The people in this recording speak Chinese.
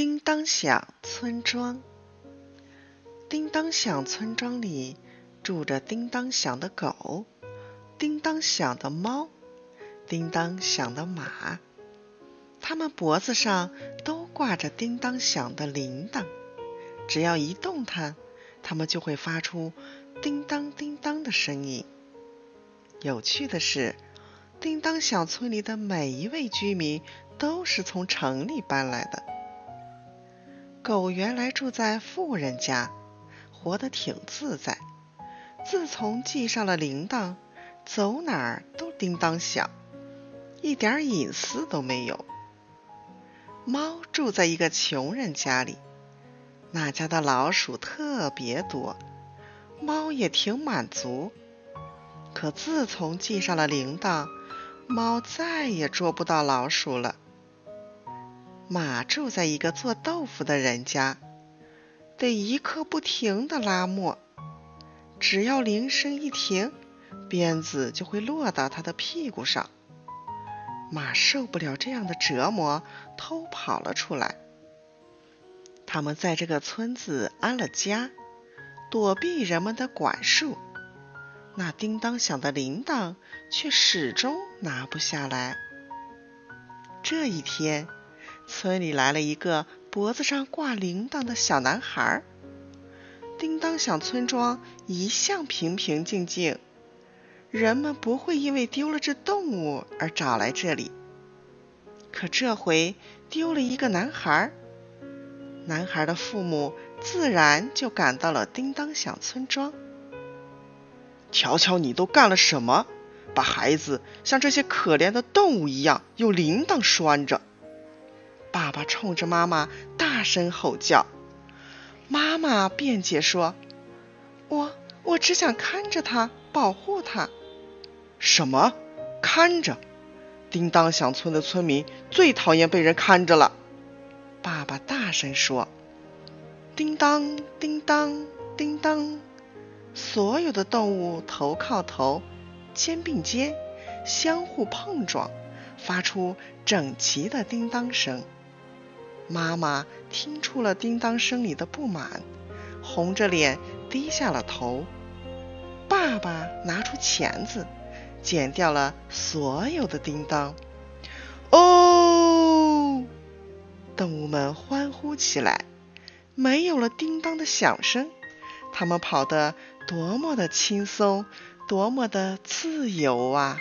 叮当响村庄，叮当响村庄里住着叮当响的狗，叮当响的猫，叮当响的马。它们脖子上都挂着叮当响的铃铛，只要一动弹，它们就会发出叮当叮当的声音。有趣的是，叮当响村里的每一位居民都是从城里搬来的。狗原来住在富人家，活得挺自在。自从系上了铃铛，走哪儿都叮当响，一点隐私都没有。猫住在一个穷人家里，那家的老鼠特别多，猫也挺满足。可自从系上了铃铛，猫再也捉不到老鼠了。马住在一个做豆腐的人家，得一刻不停的拉磨，只要铃声一停，鞭子就会落到他的屁股上。马受不了这样的折磨，偷跑了出来。他们在这个村子安了家，躲避人们的管束。那叮当响的铃铛却始终拿不下来。这一天。村里来了一个脖子上挂铃铛的小男孩。叮当响村庄一向平平静静，人们不会因为丢了只动物而找来这里。可这回丢了一个男孩，男孩的父母自然就赶到了叮当响村庄。瞧瞧你都干了什么，把孩子像这些可怜的动物一样用铃铛拴着。爸爸冲着妈妈大声吼叫，妈妈辩解说：“我我只想看着他，保护他。”什么？看着？叮当响村的村民最讨厌被人看着了。爸爸大声说：“叮当叮当叮当，所有的动物头靠头，肩并肩，相互碰撞，发出整齐的叮当声。”妈妈听出了叮当声里的不满，红着脸低下了头。爸爸拿出钳子，剪掉了所有的叮当。哦！动物们欢呼起来。没有了叮当的响声，它们跑得多么的轻松，多么的自由啊！